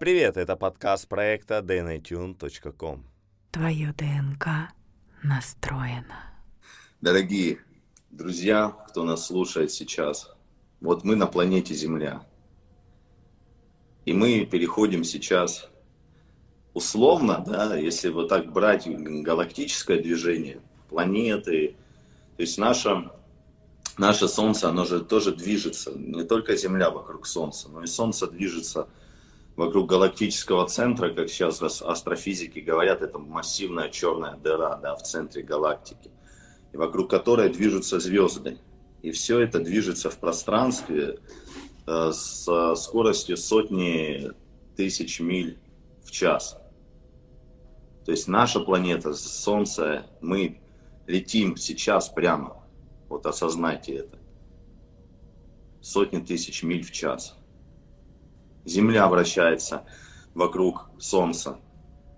Привет, это подкаст проекта dnatune.com. Твое ДНК настроено. Дорогие друзья, кто нас слушает сейчас, вот мы на планете Земля. И мы переходим сейчас условно, да, если вот так брать галактическое движение, планеты, то есть наше, наше Солнце, оно же тоже движется, не только Земля вокруг Солнца, но и Солнце движется вокруг галактического центра, как сейчас астрофизики говорят, это массивная черная дыра да, в центре галактики, и вокруг которой движутся звезды. И все это движется в пространстве э, с скоростью сотни тысяч миль в час. То есть наша планета, Солнце, мы летим сейчас прямо. Вот осознайте это. Сотни тысяч миль в час. Земля вращается вокруг Солнца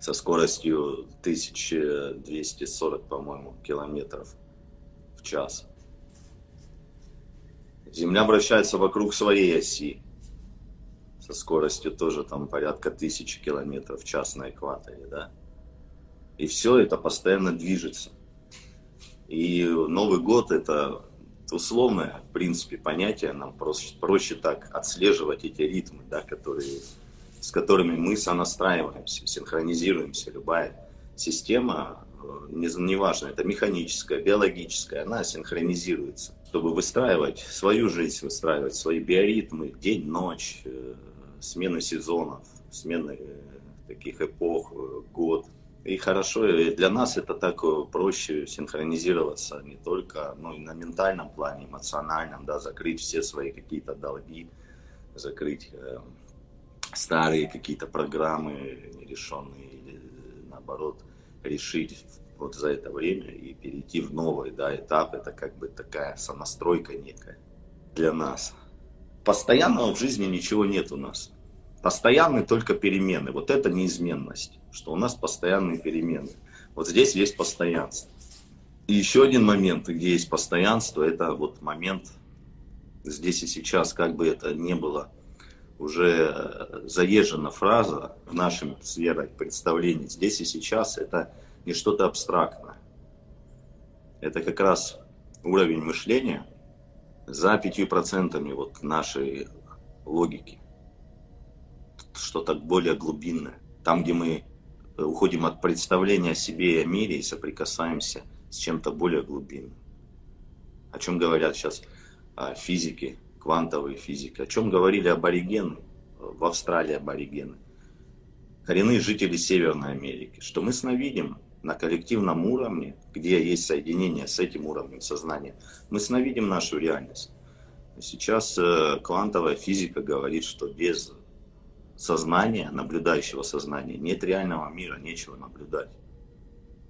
со скоростью 1240, по-моему, километров в час. Земля вращается вокруг своей оси со скоростью тоже там порядка тысячи километров в час на экваторе, да. И все это постоянно движется. И Новый год это условное, в принципе, понятие, нам проще, проще так отслеживать эти ритмы, да, которые, с которыми мы сонастраиваемся, синхронизируемся. Любая система, э, неважно, не это механическая, биологическая, она синхронизируется, чтобы выстраивать свою жизнь, выстраивать свои биоритмы, день, ночь, э, смены сезонов, смены э, таких эпох, год – и хорошо, и для нас это так э, проще синхронизироваться не только ну, и на ментальном плане, эмоциональном, да, закрыть все свои какие-то долги, закрыть э, старые какие-то программы нерешенные или наоборот решить вот за это время и перейти в новый да, этап. Это как бы такая сонастройка некая для нас. Постоянного в жизни ничего нет у нас. Постоянны только перемены. Вот это неизменность, что у нас постоянные перемены. Вот здесь есть постоянство. И еще один момент, где есть постоянство, это вот момент здесь и сейчас, как бы это не было уже заезжена фраза в нашем сфере представлений. Здесь и сейчас это не что-то абстрактное. Это как раз уровень мышления за пятью процентами вот нашей логики что-то более глубинное. Там, где мы э, уходим от представления о себе и о мире и соприкасаемся с чем-то более глубинным. О чем говорят сейчас а, физики, квантовые физики, о чем говорили аборигены, в Австралии аборигены, коренные жители Северной Америки, что мы сновидим на коллективном уровне, где есть соединение с этим уровнем сознания, мы сновидим нашу реальность. Сейчас э, квантовая физика говорит, что без сознания, наблюдающего сознания, нет реального мира, нечего наблюдать.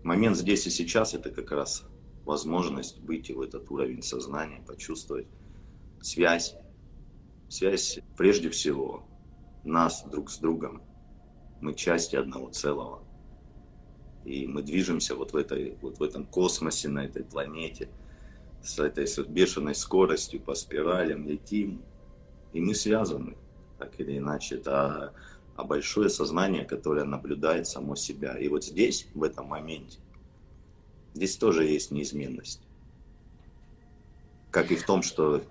Момент здесь и сейчас это как раз возможность выйти в этот уровень сознания, почувствовать связь. Связь прежде всего нас друг с другом. Мы части одного целого. И мы движемся вот в, этой, вот в этом космосе, на этой планете, с этой бешеной скоростью по спиралям летим. И мы связаны так или иначе, это а большое сознание, которое наблюдает само себя. И вот здесь, в этом моменте, здесь тоже есть неизменность. Как и в том, что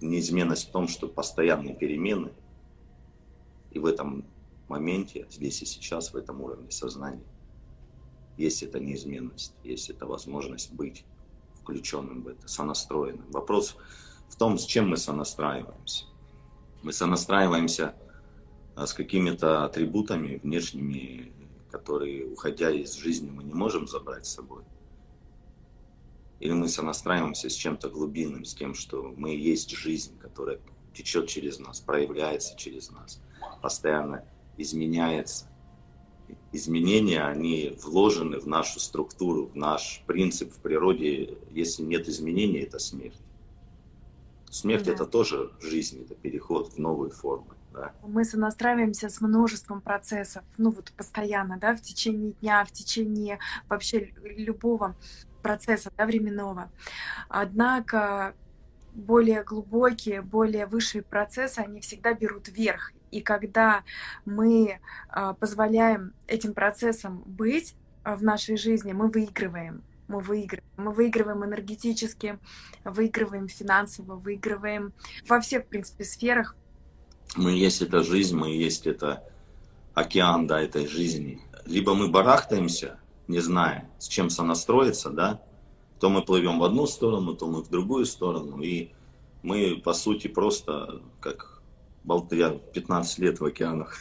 неизменность в том, что постоянные перемены, и в этом моменте, здесь и сейчас, в этом уровне сознания, есть эта неизменность, есть эта возможность быть включенным в это, сонастроенным. Вопрос в том, с чем мы сонастраиваемся мы сонастраиваемся а, с какими-то атрибутами внешними, которые, уходя из жизни, мы не можем забрать с собой. Или мы сонастраиваемся с чем-то глубинным, с тем, что мы есть жизнь, которая течет через нас, проявляется через нас, постоянно изменяется. Изменения, они вложены в нашу структуру, в наш принцип в природе. Если нет изменений, это смерть. Смерть да. это тоже жизнь, это переход в новые формы. Да. Мы сонастраиваемся с множеством процессов, ну вот постоянно, да, в течение дня, в течение вообще любого процесса да, временного. Однако более глубокие, более высшие процессы, они всегда берут верх. И когда мы а, позволяем этим процессам быть а, в нашей жизни, мы выигрываем. Мы выигрываем. Мы выигрываем энергетически, выигрываем финансово, выигрываем во всех, в принципе, сферах. Мы есть эта жизнь, мы есть это океан, да, этой жизни. Либо мы барахтаемся, не зная, с чем сонастроиться, да, то мы плывем в одну сторону, то мы в другую сторону, и мы, по сути, просто как я 15 лет в океанах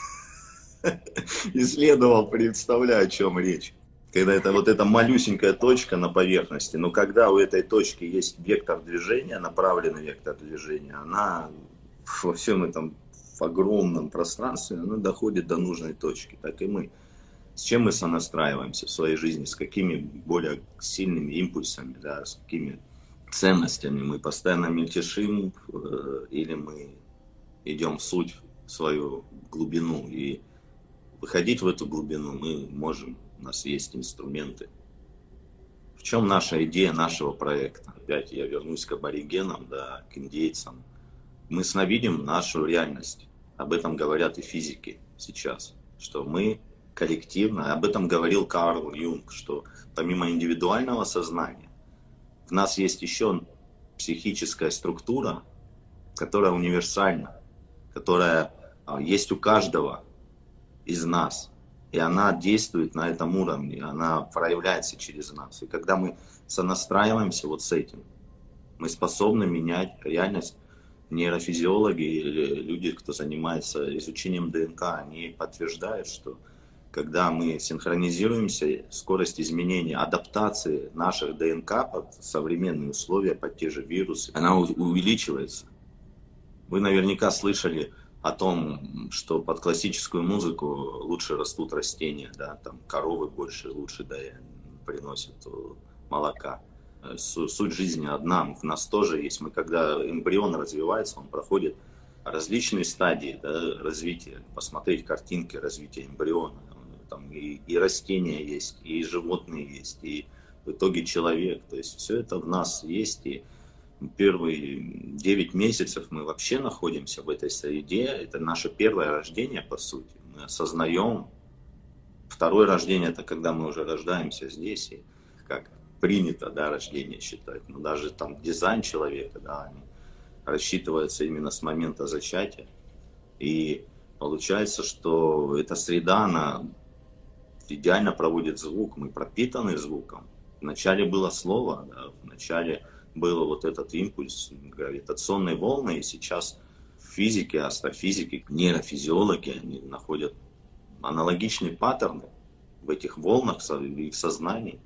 исследовал, представляю, о чем речь. Когда это вот эта малюсенькая точка на поверхности, но когда у этой точки есть вектор движения, направленный вектор движения, она во всем этом в огромном пространстве, она доходит до нужной точки, так и мы. С чем мы сонастраиваемся в своей жизни, с какими более сильными импульсами, да, с какими ценностями? Мы постоянно мельтешим э, или мы идем в суть, в свою глубину. И выходить в эту глубину мы можем, у нас есть инструменты. В чем наша идея нашего проекта? Опять я вернусь к аборигенам, да, к индейцам. Мы сновидим нашу реальность. Об этом говорят и физики сейчас, что мы коллективно, об этом говорил Карл Юнг, что помимо индивидуального сознания, в нас есть еще психическая структура, которая универсальна которая а, есть у каждого из нас. И она действует на этом уровне, она проявляется через нас. И когда мы сонастраиваемся вот с этим, мы способны менять реальность. Нейрофизиологи или люди, кто занимается изучением ДНК, они подтверждают, что когда мы синхронизируемся, скорость изменения, адаптации наших ДНК под современные условия, под те же вирусы, она увеличивается. Вы наверняка слышали о том, что под классическую музыку лучше растут растения, да, там коровы больше, лучше да, приносят э, молока. Э, суть жизни одна, в нас тоже есть. Мы, когда эмбрион развивается, он проходит различные стадии да, развития. Посмотреть картинки развития эмбриона. Там и, и растения есть, и животные есть, и в итоге человек. То есть все это в нас есть. И первые 9 месяцев мы вообще находимся в этой среде. Это наше первое рождение, по сути. Мы осознаем. Второе рождение – это когда мы уже рождаемся здесь, и как принято да, рождение считать. Но даже там дизайн человека, да, они рассчитываются именно с момента зачатия. И получается, что эта среда, она идеально проводит звук, мы пропитаны звуком. Вначале было слово, да, вначале был вот этот импульс гравитационной волны, и сейчас физики, астрофизики, нейрофизиологи, они находят аналогичные паттерны в этих волнах, в сознании.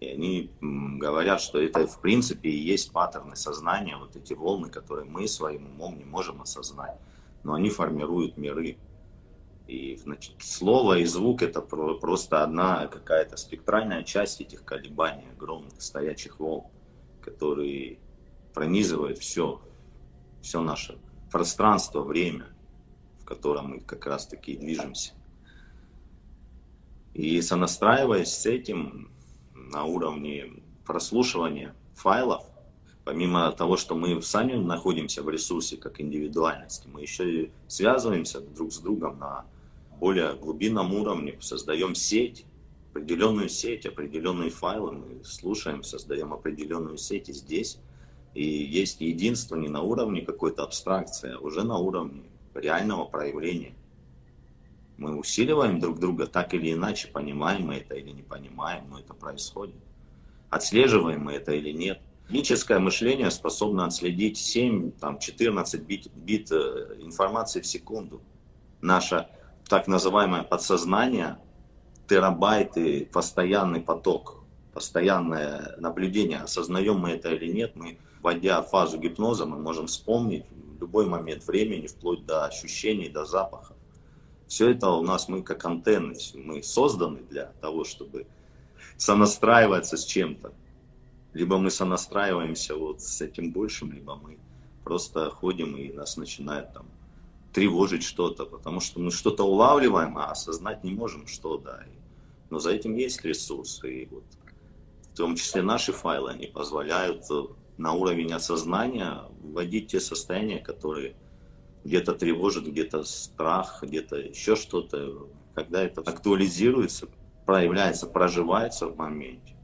И они говорят, что это в принципе и есть паттерны сознания, вот эти волны, которые мы своим умом не можем осознать. Но они формируют миры. И значит, слово и звук это просто одна какая-то спектральная часть этих колебаний огромных стоячих волн который пронизывает все, все наше пространство, время, в котором мы как раз таки движемся. И сонастраиваясь с этим на уровне прослушивания файлов, помимо того, что мы сами находимся в ресурсе как индивидуальности, мы еще и связываемся друг с другом на более глубинном уровне, создаем сеть, определенную сеть, определенные файлы, мы слушаем, создаем определенную сеть и здесь. И есть единство не на уровне какой-то абстракции, а уже на уровне реального проявления. Мы усиливаем друг друга так или иначе, понимаем мы это или не понимаем, но это происходит. Отслеживаем мы это или нет. Логическое мышление способно отследить 7, там, 14 бит, бит э, информации в секунду. Наше так называемое подсознание терабайты, постоянный поток, постоянное наблюдение, осознаем мы это или нет, мы, вводя в фазу гипноза, мы можем вспомнить любой момент времени, вплоть до ощущений, до запахов. Все это у нас, мы как антенны, мы созданы для того, чтобы сонастраиваться с чем-то. Либо мы сонастраиваемся вот с этим большим, либо мы просто ходим и нас начинает там тревожить что-то, потому что мы что-то улавливаем, а осознать не можем, что, да. Но за этим есть ресурсы, и вот в том числе наши файлы, они позволяют э, на уровень осознания вводить те состояния, которые где-то тревожит, где-то страх, где-то еще что-то. Когда это актуализируется, проявляется, проживается в моменте,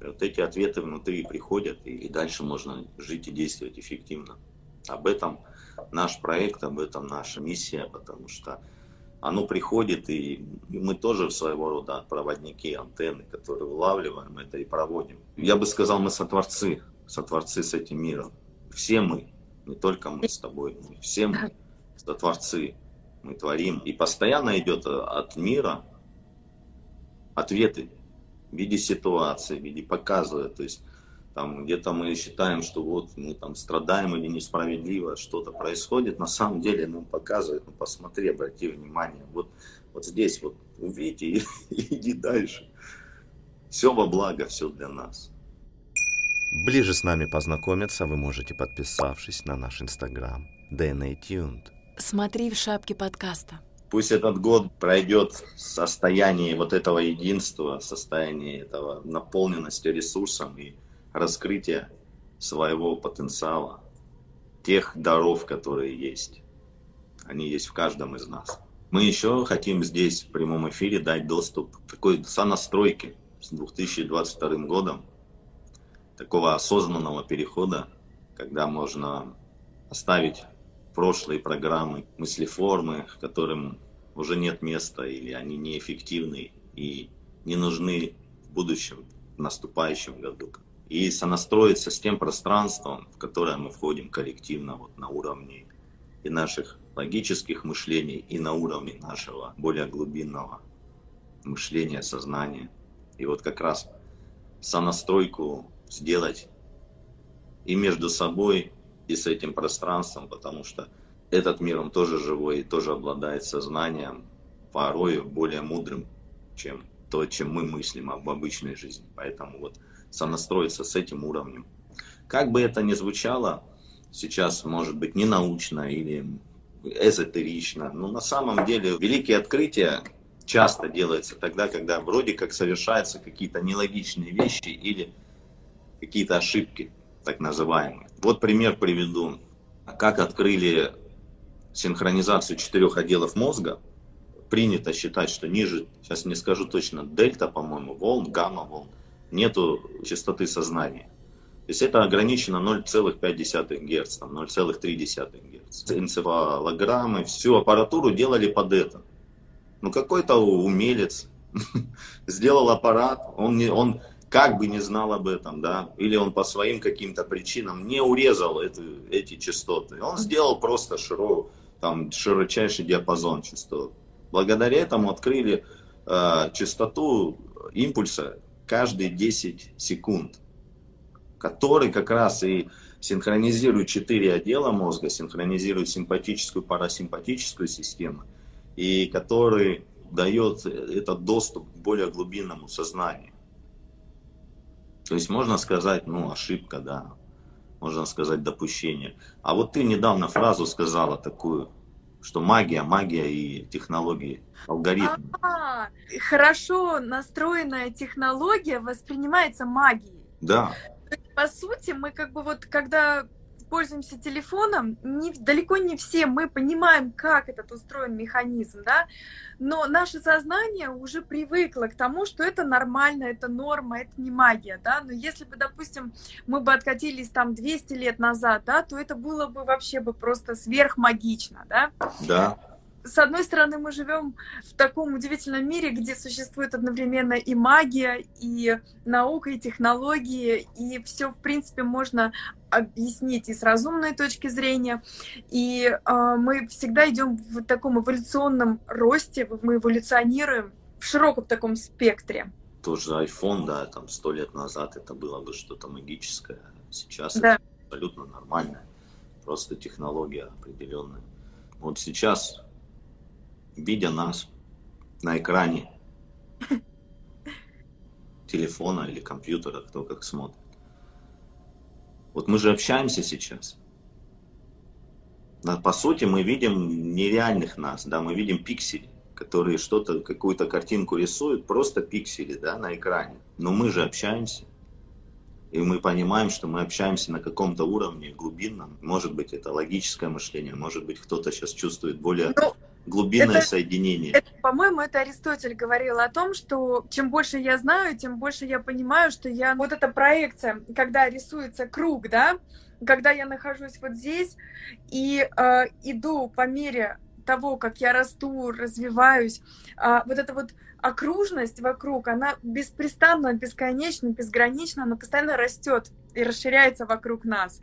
вот эти ответы внутри приходят, и дальше можно жить и действовать эффективно. Об этом наш проект, об этом наша миссия, потому что оно приходит, и мы тоже своего рода проводники, антенны, которые улавливаем это и проводим. Я бы сказал, мы сотворцы, сотворцы с этим миром. Все мы, не только мы с тобой, мы все мы сотворцы, мы творим. И постоянно идет от мира ответы в виде ситуации, в виде показывая. То есть там где-то мы считаем, что вот мы там страдаем или несправедливо что-то происходит, на самом деле нам показывает, ну посмотри, обрати внимание, вот, вот здесь вот увидите и, и иди дальше. Все во благо, все для нас. Ближе с нами познакомиться вы можете, подписавшись на наш инстаграм DNA Tuned. Смотри в шапке подкаста. Пусть этот год пройдет в состоянии вот этого единства, в состоянии этого наполненности ресурсом и раскрытия своего потенциала, тех даров, которые есть. Они есть в каждом из нас. Мы еще хотим здесь в прямом эфире дать доступ к такой сонастройке с 2022 годом, такого осознанного перехода, когда можно оставить прошлые программы, мыслеформы, которым уже нет места или они неэффективны и не нужны в будущем, в наступающем году. И сонастроиться с тем пространством, в которое мы входим коллективно вот на уровне и наших логических мышлений, и на уровне нашего более глубинного мышления, сознания. И вот как раз сонастройку сделать и между собой, и с этим пространством, потому что этот мир, он тоже живой и тоже обладает сознанием, порой более мудрым, чем то, чем мы мыслим об обычной жизни. Поэтому вот сонастроиться с этим уровнем. Как бы это ни звучало, сейчас может быть не научно или эзотерично, но на самом деле великие открытия часто делаются тогда, когда вроде как совершаются какие-то нелогичные вещи или какие-то ошибки, так называемые. Вот пример приведу. Как открыли синхронизацию четырех отделов мозга, принято считать, что ниже, сейчас не скажу точно, дельта, по-моему, волн, гамма волн, нету частоты сознания. То есть это ограничено 0,5 Гц, там 0,3 Гц. Энцефалограммы, всю аппаратуру делали под это. Ну какой-то умелец сделал аппарат, он, не, он как бы не знал об этом, да, или он по своим каким-то причинам не урезал это, эти частоты. Он сделал просто широкую, там, широчайший диапазон частот. Благодаря этому открыли э, частоту импульса каждые 10 секунд, который как раз и синхронизирует четыре отдела мозга, синхронизирует симпатическую, парасимпатическую систему, и который дает этот доступ к более глубинному сознанию. То есть можно сказать, ну, ошибка, да, можно сказать, допущение. А вот ты недавно фразу сказала такую, что магия, магия и технологии, алгоритмы. А, хорошо настроенная технология воспринимается магией. Да. По сути, мы как бы вот, когда пользуемся телефоном, не, далеко не все мы понимаем, как этот устроен механизм, да, но наше сознание уже привыкло к тому, что это нормально, это норма, это не магия, да, но если бы, допустим, мы бы откатились там 200 лет назад, да, то это было бы вообще бы просто сверхмагично, да. Да с одной стороны, мы живем в таком удивительном мире, где существует одновременно и магия, и наука, и технологии, и все, в принципе, можно объяснить и с разумной точки зрения. И э, мы всегда идем в таком эволюционном росте, мы эволюционируем в широком таком спектре. Тоже iPhone, да, там сто лет назад это было бы что-то магическое. Сейчас да. это абсолютно нормальное. Просто технология определенная. Вот сейчас видя нас на экране телефона или компьютера, кто как смотрит. Вот мы же общаемся сейчас. По сути, мы видим нереальных нас, да, мы видим пиксели, которые что-то, какую-то картинку рисуют, просто пиксели, да, на экране. Но мы же общаемся. И мы понимаем, что мы общаемся на каком-то уровне глубинном. Может быть, это логическое мышление, может быть, кто-то сейчас чувствует более Ну, глубинное это- соединение. Это, по-моему, это Аристотель говорил о том, что чем больше я знаю, тем больше я понимаю, что я... Вот эта проекция, когда рисуется круг, да, когда я нахожусь вот здесь и э, иду по мере того, как я расту, развиваюсь, а, вот эта вот окружность вокруг, она беспрестанно, бесконечно, безгранично, она постоянно растет и расширяется вокруг нас.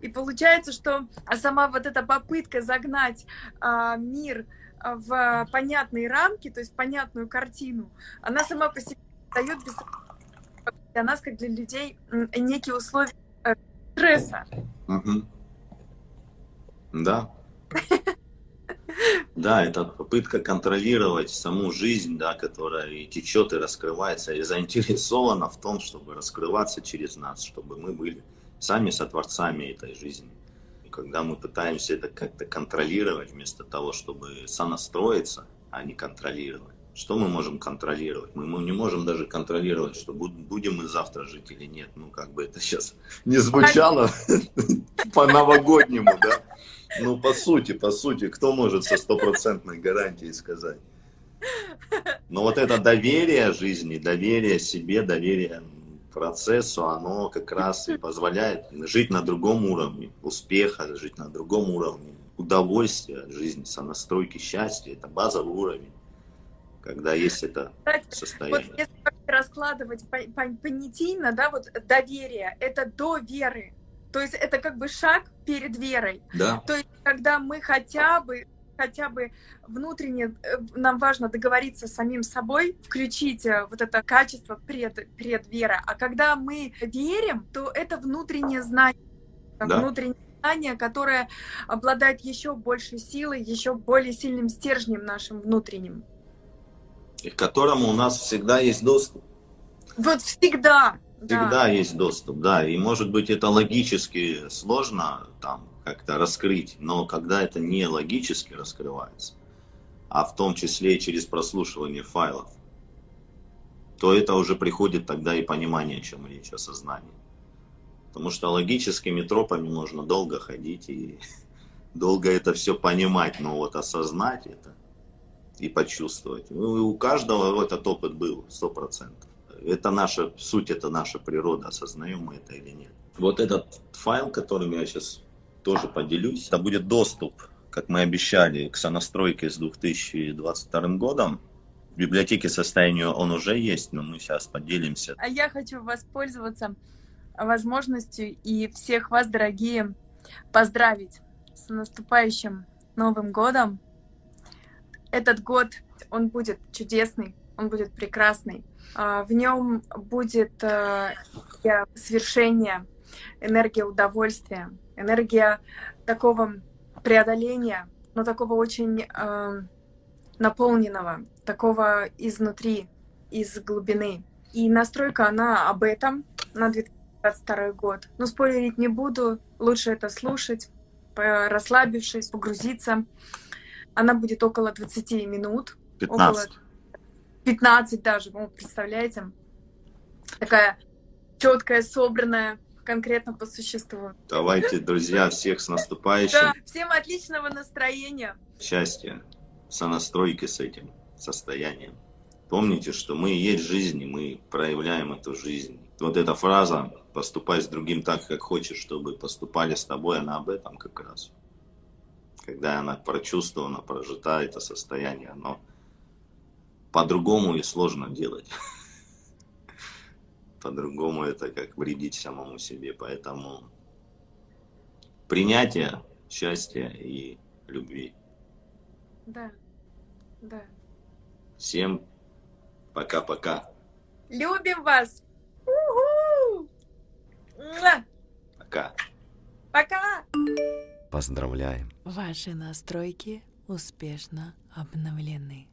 И получается, что сама вот эта попытка загнать а, мир а, в понятные рамки, то есть понятную картину, она сама по себе дает без... для нас, как для людей, некие условия э, стресса. Да. Да, это попытка контролировать саму жизнь, да, которая и течет, и раскрывается, и заинтересована в том, чтобы раскрываться через нас, чтобы мы были сами сотворцами этой жизни. И когда мы пытаемся это как-то контролировать, вместо того, чтобы сонастроиться, а не контролировать, что мы можем контролировать? Мы мы не можем даже контролировать, что буд- будем мы завтра жить или нет. Ну, как бы это сейчас не звучало по-новогоднему, да? Ну, по сути, по сути, кто может со стопроцентной гарантией сказать? Но вот это доверие жизни, доверие себе, доверие процессу, оно как раз и позволяет жить на другом уровне успеха, жить на другом уровне удовольствия от жизни, сонастройки счастья. Это базовый уровень, когда есть это Кстати, вот состояние. если раскладывать по- по- понятийно, да, вот доверие — это до веры. То есть это как бы шаг перед верой. Да, То есть, когда мы хотя бы хотя бы внутренне э, нам важно договориться с самим собой, включить э, вот это качество пред, предвера. А когда мы верим, то это внутреннее знание, Да. внутреннее знание, которое обладает еще большей силой, еще более сильным стержнем нашим внутренним. и к которому у нас всегда есть доступ. Вот всегда. да. Всегда есть доступ, да. И может быть это логически сложно там как-то раскрыть, но когда это не логически раскрывается, а в том числе и через прослушивание файлов, то это уже приходит тогда и понимание, о чем речь, осознание. Потому что логическими тропами можно долго ходить и долго это все понимать, но вот осознать это и почувствовать. Ну, и у каждого этот опыт был, сто процентов. Это наша суть, это наша природа, осознаем мы это или нет. Вот этот файл, которым я сейчас тоже поделюсь, это будет доступ, как мы обещали, к сонастройке с 2022 годом. В библиотеке состоянию он уже есть, но мы сейчас поделимся. А я хочу воспользоваться возможностью и всех вас, дорогие, поздравить с наступающим Новым годом. Этот год, он будет чудесный, он будет прекрасный. А, В нем будет э, энергия свершения, энергия удовольствия, энергия такого преодоления, но такого очень э, наполненного, такого изнутри, из глубины. И настройка, она об этом на 2022 год. Но спойлерить не буду, лучше это слушать, расслабившись, погрузиться. Она будет около 20 минут, 15. 15 даже, вы представляете? Такая четкая, собранная, конкретно по существу. Давайте, друзья, всех с наступающим. Да, всем отличного настроения. счастья, сонастройки с этим состоянием. Помните, что мы и есть жизнь, и мы проявляем эту жизнь. Вот эта фраза «поступай с другим так, как хочешь, чтобы поступали с тобой», она об этом как раз. Когда она прочувствована, прожита, это состояние, оно по-другому и сложно делать. По-другому это как вредить самому себе. Поэтому принятие счастья и любви. Да, да. Всем пока-пока. Любим вас! Уху! Пока. Пока! Поздравляем! Ваши настройки успешно обновлены.